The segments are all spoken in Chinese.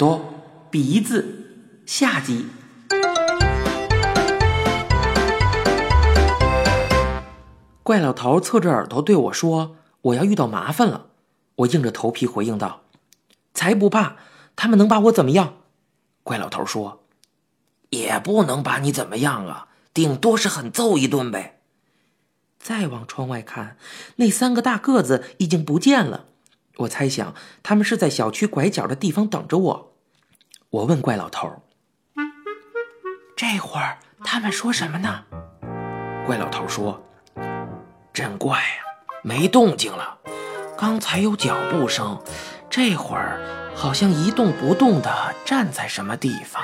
朵、鼻子，下集。怪老头侧着耳朵对我说：“我要遇到麻烦了。”我硬着头皮回应道：“才不怕，他们能把我怎么样？”怪老头说：“也不能把你怎么样啊，顶多是狠揍一顿呗。”再往窗外看，那三个大个子已经不见了。我猜想他们是在小区拐角的地方等着我。我问怪老头：“这会儿他们说什么呢？”怪老头说：“真怪呀，没动静了。刚才有脚步声，这会儿好像一动不动的站在什么地方。”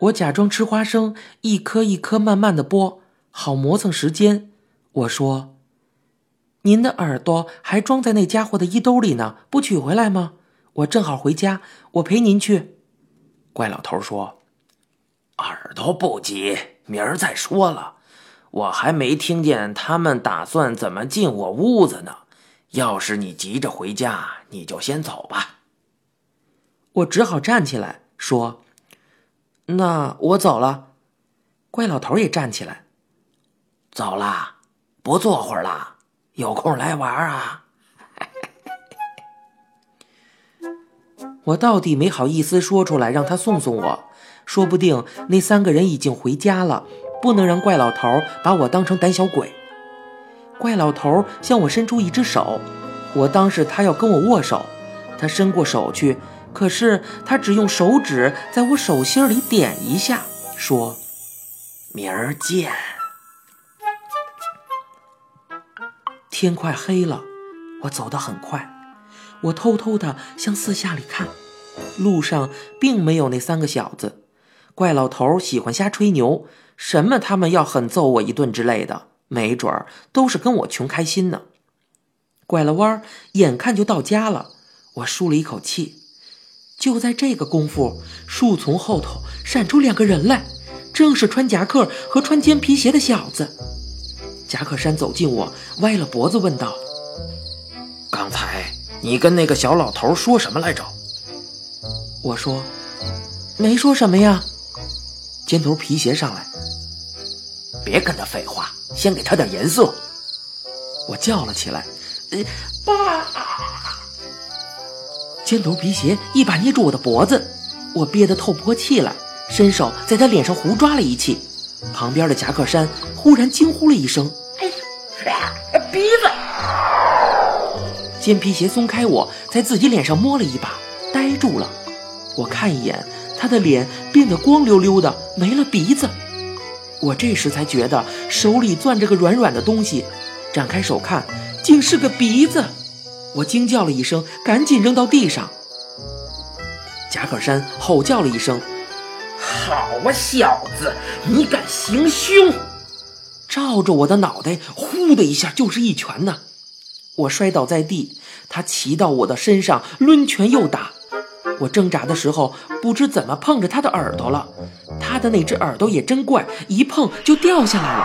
我假装吃花生，一颗一颗慢慢的剥，好磨蹭时间。我说。您的耳朵还装在那家伙的衣兜里呢，不取回来吗？我正好回家，我陪您去。怪老头说：“耳朵不急，明儿再说了。我还没听见他们打算怎么进我屋子呢。要是你急着回家，你就先走吧。”我只好站起来说：“那我走了。”怪老头也站起来：“走啦，不坐会儿啦。”有空来玩啊！我到底没好意思说出来，让他送送我。说不定那三个人已经回家了，不能让怪老头把我当成胆小鬼。怪老头向我伸出一只手，我当是他要跟我握手。他伸过手去，可是他只用手指在我手心里点一下，说：“明儿见。”天快黑了，我走得很快。我偷偷地向四下里看，路上并没有那三个小子。怪老头喜欢瞎吹牛，什么他们要狠揍我一顿之类的，没准儿都是跟我穷开心呢。拐了弯，眼看就到家了，我舒了一口气。就在这个功夫，树丛后头闪出两个人来，正是穿夹克和穿尖皮鞋的小子。夹克衫走近我，歪了脖子问道：“你跟那个小老头说什么来着？”我说：“没说什么呀。”尖头皮鞋上来，别跟他废话，先给他点颜色。我叫了起来：“爸！”尖头皮鞋一把捏住我的脖子，我憋得透不过气来，伸手在他脸上胡抓了一气。旁边的夹克衫忽然惊呼了一声。哎鼻子，尖皮鞋松开我，在自己脸上摸了一把，呆住了。我看一眼，他的脸变得光溜溜的，没了鼻子。我这时才觉得手里攥着个软软的东西，展开手看，竟是个鼻子。我惊叫了一声，赶紧扔到地上。夹克衫吼叫了一声：“好啊，小子，你敢行凶！”照着我的脑袋，呼的一下就是一拳呢。我摔倒在地，他骑到我的身上，抡拳又打。我挣扎的时候，不知怎么碰着他的耳朵了。他的那只耳朵也真怪，一碰就掉下来了。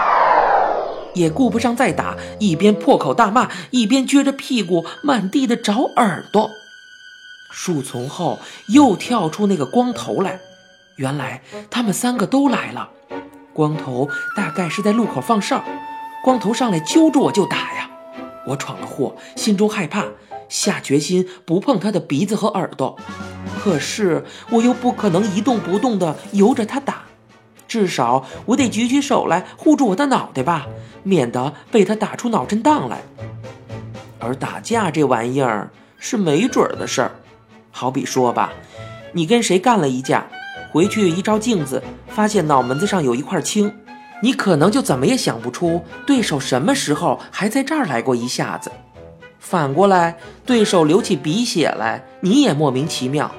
也顾不上再打，一边破口大骂，一边撅着屁股满地的找耳朵。树丛后又跳出那个光头来，原来他们三个都来了。光头大概是在路口放哨，光头上来揪住我就打呀！我闯了祸，心中害怕，下决心不碰他的鼻子和耳朵。可是我又不可能一动不动地由着他打，至少我得举起手来护住我的脑袋吧，免得被他打出脑震荡来。而打架这玩意儿是没准儿的事儿，好比说吧，你跟谁干了一架？回去一照镜子，发现脑门子上有一块青，你可能就怎么也想不出对手什么时候还在这儿来过一下子。反过来，对手流起鼻血来，你也莫名其妙。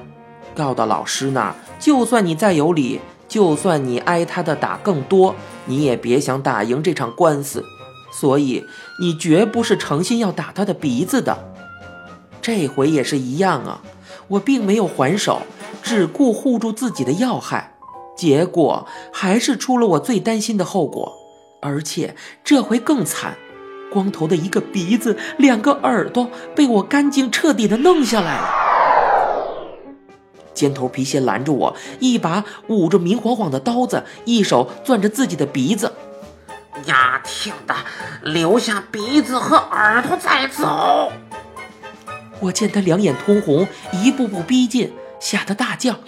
告到老师那儿，就算你再有理，就算你挨他的打更多，你也别想打赢这场官司。所以你绝不是诚心要打他的鼻子的。这回也是一样啊，我并没有还手。只顾护住自己的要害，结果还是出了我最担心的后果，而且这回更惨，光头的一个鼻子、两个耳朵被我干净彻底的弄下来了。尖头皮鞋拦着我，一把捂着明晃晃的刀子，一手攥着自己的鼻子。丫挺的，留下鼻子和耳朵再走。我见他两眼通红，一步步逼近，吓得大叫：“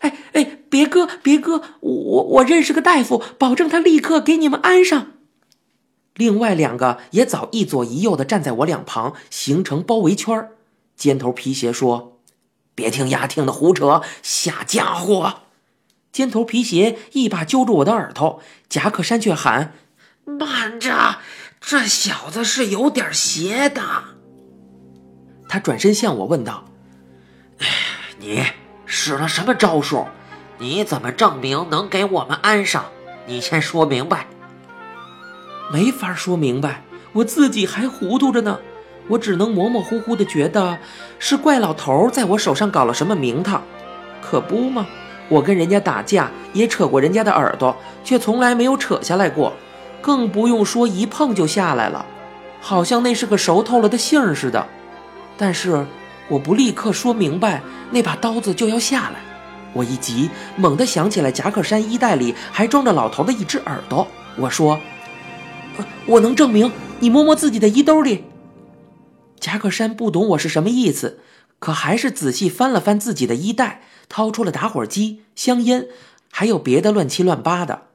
哎哎，别割，别割！我我认识个大夫，保证他立刻给你们安上。”另外两个也早一左一右的站在我两旁，形成包围圈。尖头皮鞋说：“别听丫听的胡扯，瞎家伙！”尖头皮鞋一把揪住我的耳朵，夹克衫却喊：“慢着，这小子是有点邪的。”他转身向我问道：“你使了什么招数？你怎么证明能给我们安上？你先说明白。”没法说明白，我自己还糊涂着呢。我只能模模糊糊的觉得是怪老头在我手上搞了什么名堂，可不吗？我跟人家打架也扯过人家的耳朵，却从来没有扯下来过，更不用说一碰就下来了，好像那是个熟透了的杏似的。但是我不立刻说明白，那把刀子就要下来。我一急，猛地想起来夹克衫衣袋里还装着老头的一只耳朵，我说。我能证明，你摸摸自己的衣兜里。夹克衫不懂我是什么意思，可还是仔细翻了翻自己的衣袋，掏出了打火机、香烟，还有别的乱七乱八的。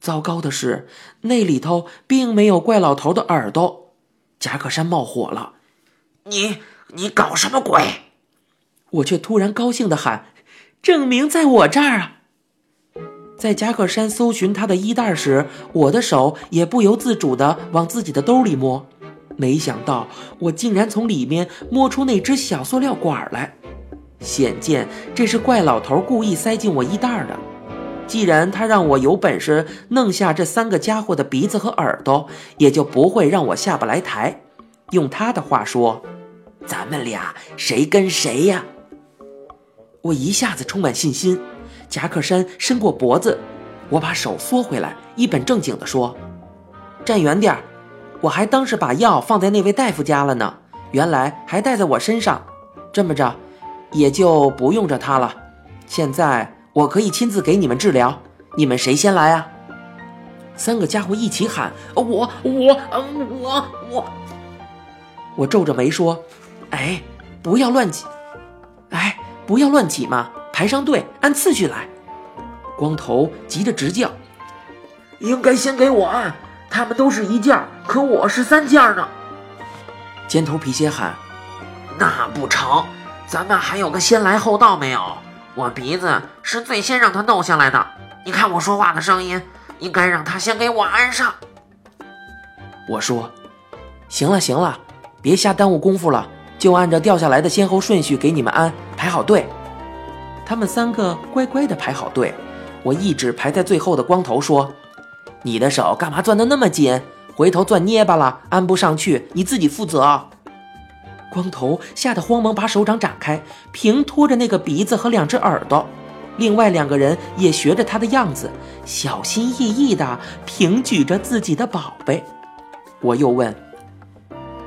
糟糕的是，那里头并没有怪老头的耳朵。夹克衫冒火了：“你你搞什么鬼？”我却突然高兴的喊：“证明在我这儿啊！”在夹克衫搜寻他的衣袋时，我的手也不由自主地往自己的兜里摸，没想到我竟然从里面摸出那只小塑料管来，显见这是怪老头故意塞进我衣袋的。既然他让我有本事弄下这三个家伙的鼻子和耳朵，也就不会让我下不来台。用他的话说，咱们俩谁跟谁呀？我一下子充满信心。夹克衫伸过脖子，我把手缩回来，一本正经地说：“站远点儿，我还当是把药放在那位大夫家了呢，原来还带在我身上。这么着，也就不用着它了。现在我可以亲自给你们治疗，你们谁先来啊？”三个家伙一起喊：“我我我我！”我皱着眉说：“哎，不要乱挤，不要乱挤嘛。”排上队，按次序来。光头急得直叫：“应该先给我按，他们都是一件，可我是三件呢。”尖头皮鞋喊：“那不成，咱们还有个先来后到没有？我鼻子是最先让他弄下来的。你看我说话的声音，应该让他先给我安上。”我说：“行了行了，别瞎耽误功夫了，就按照掉下来的先后顺序给你们安，排好队。”他们三个乖乖地排好队，我一指排在最后的光头说：“你的手干嘛攥得那么紧？回头攥捏巴了，安不上去，你自己负责。”光头吓得慌忙把手掌展开，平托着那个鼻子和两只耳朵。另外两个人也学着他的样子，小心翼翼地平举着自己的宝贝。我又问：“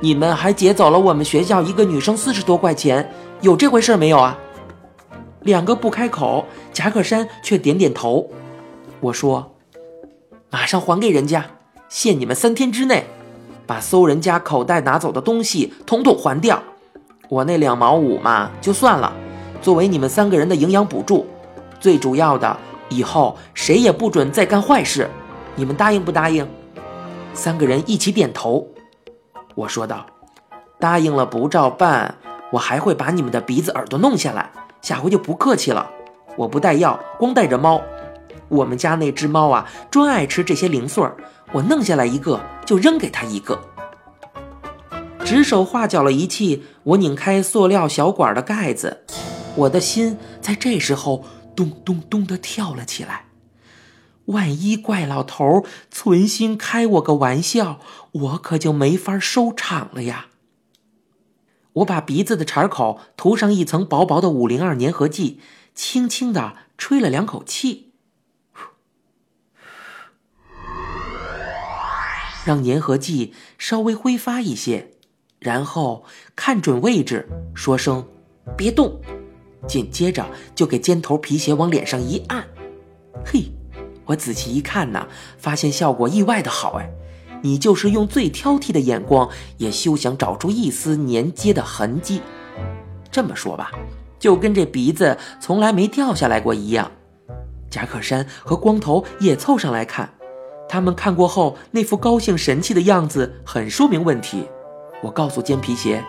你们还劫走了我们学校一个女生四十多块钱，有这回事没有啊？”两个不开口，夹克衫却点点头。我说：“马上还给人家，限你们三天之内，把搜人家口袋拿走的东西统统还掉。我那两毛五嘛，就算了，作为你们三个人的营养补助。最主要的，以后谁也不准再干坏事。你们答应不答应？”三个人一起点头。我说道：“答应了不照办，我还会把你们的鼻子耳朵弄下来。”下回就不客气了，我不带药，光带着猫。我们家那只猫啊，专爱吃这些零碎儿，我弄下来一个就扔给它一个。指手画脚了一气，我拧开塑料小管的盖子，我的心在这时候咚咚咚地跳了起来。万一怪老头存心开我个玩笑，我可就没法收场了呀。我把鼻子的茬口涂上一层薄薄的五零二粘合剂，轻轻的吹了两口气，让粘合剂稍微挥发一些，然后看准位置，说声“别动”，紧接着就给尖头皮鞋往脸上一按。嘿，我仔细一看呐，发现效果意外的好哎！你就是用最挑剔的眼光，也休想找出一丝粘接的痕迹。这么说吧，就跟这鼻子从来没掉下来过一样。夹克衫和光头也凑上来看，他们看过后那副高兴神气的样子，很说明问题。我告诉尖皮鞋，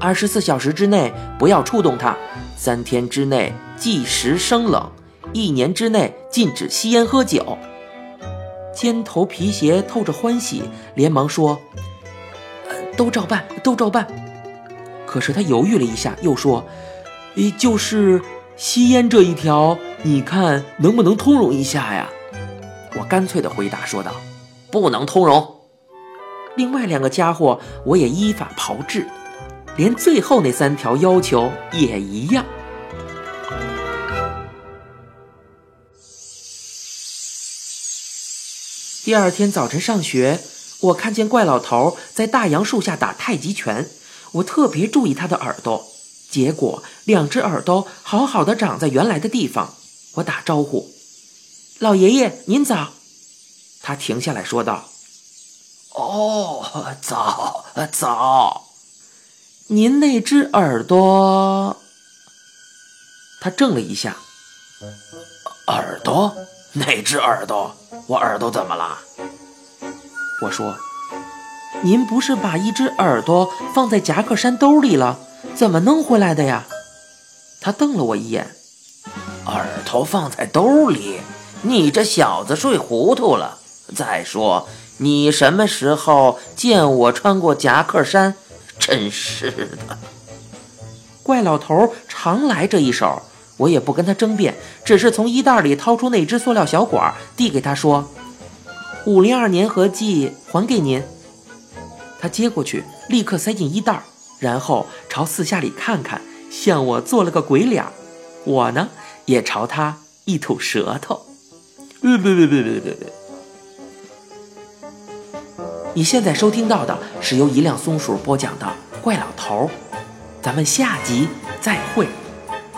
二十四小时之内不要触动它，三天之内计时生冷，一年之内禁止吸烟喝酒。尖头皮鞋透着欢喜，连忙说：“都照办，都照办。”可是他犹豫了一下，又说：“诶，就是吸烟这一条，你看能不能通融一下呀？”我干脆的回答说道：“不能通融。”另外两个家伙，我也依法炮制，连最后那三条要求也一样。第二天早晨上学，我看见怪老头在大杨树下打太极拳，我特别注意他的耳朵，结果两只耳朵好好的长在原来的地方。我打招呼：“老爷爷，您早。”他停下来说道：“哦，早早。您那只耳朵……”他怔了一下，“耳朵？哪只耳朵？”我耳朵怎么了？我说：“您不是把一只耳朵放在夹克衫兜里了？怎么弄回来的呀？”他瞪了我一眼：“耳朵放在兜里？你这小子睡糊涂了！再说，你什么时候见我穿过夹克衫？真是的！”怪老头常来这一手。我也不跟他争辩，只是从衣袋里掏出那只塑料小管，递给他说：“五零二粘合剂还给您。”他接过去，立刻塞进衣袋，然后朝四下里看看，向我做了个鬼脸。我呢，也朝他一吐舌头。别别别别别别别！你现在收听到的是由一辆松鼠播讲的《怪老头》，咱们下集再会。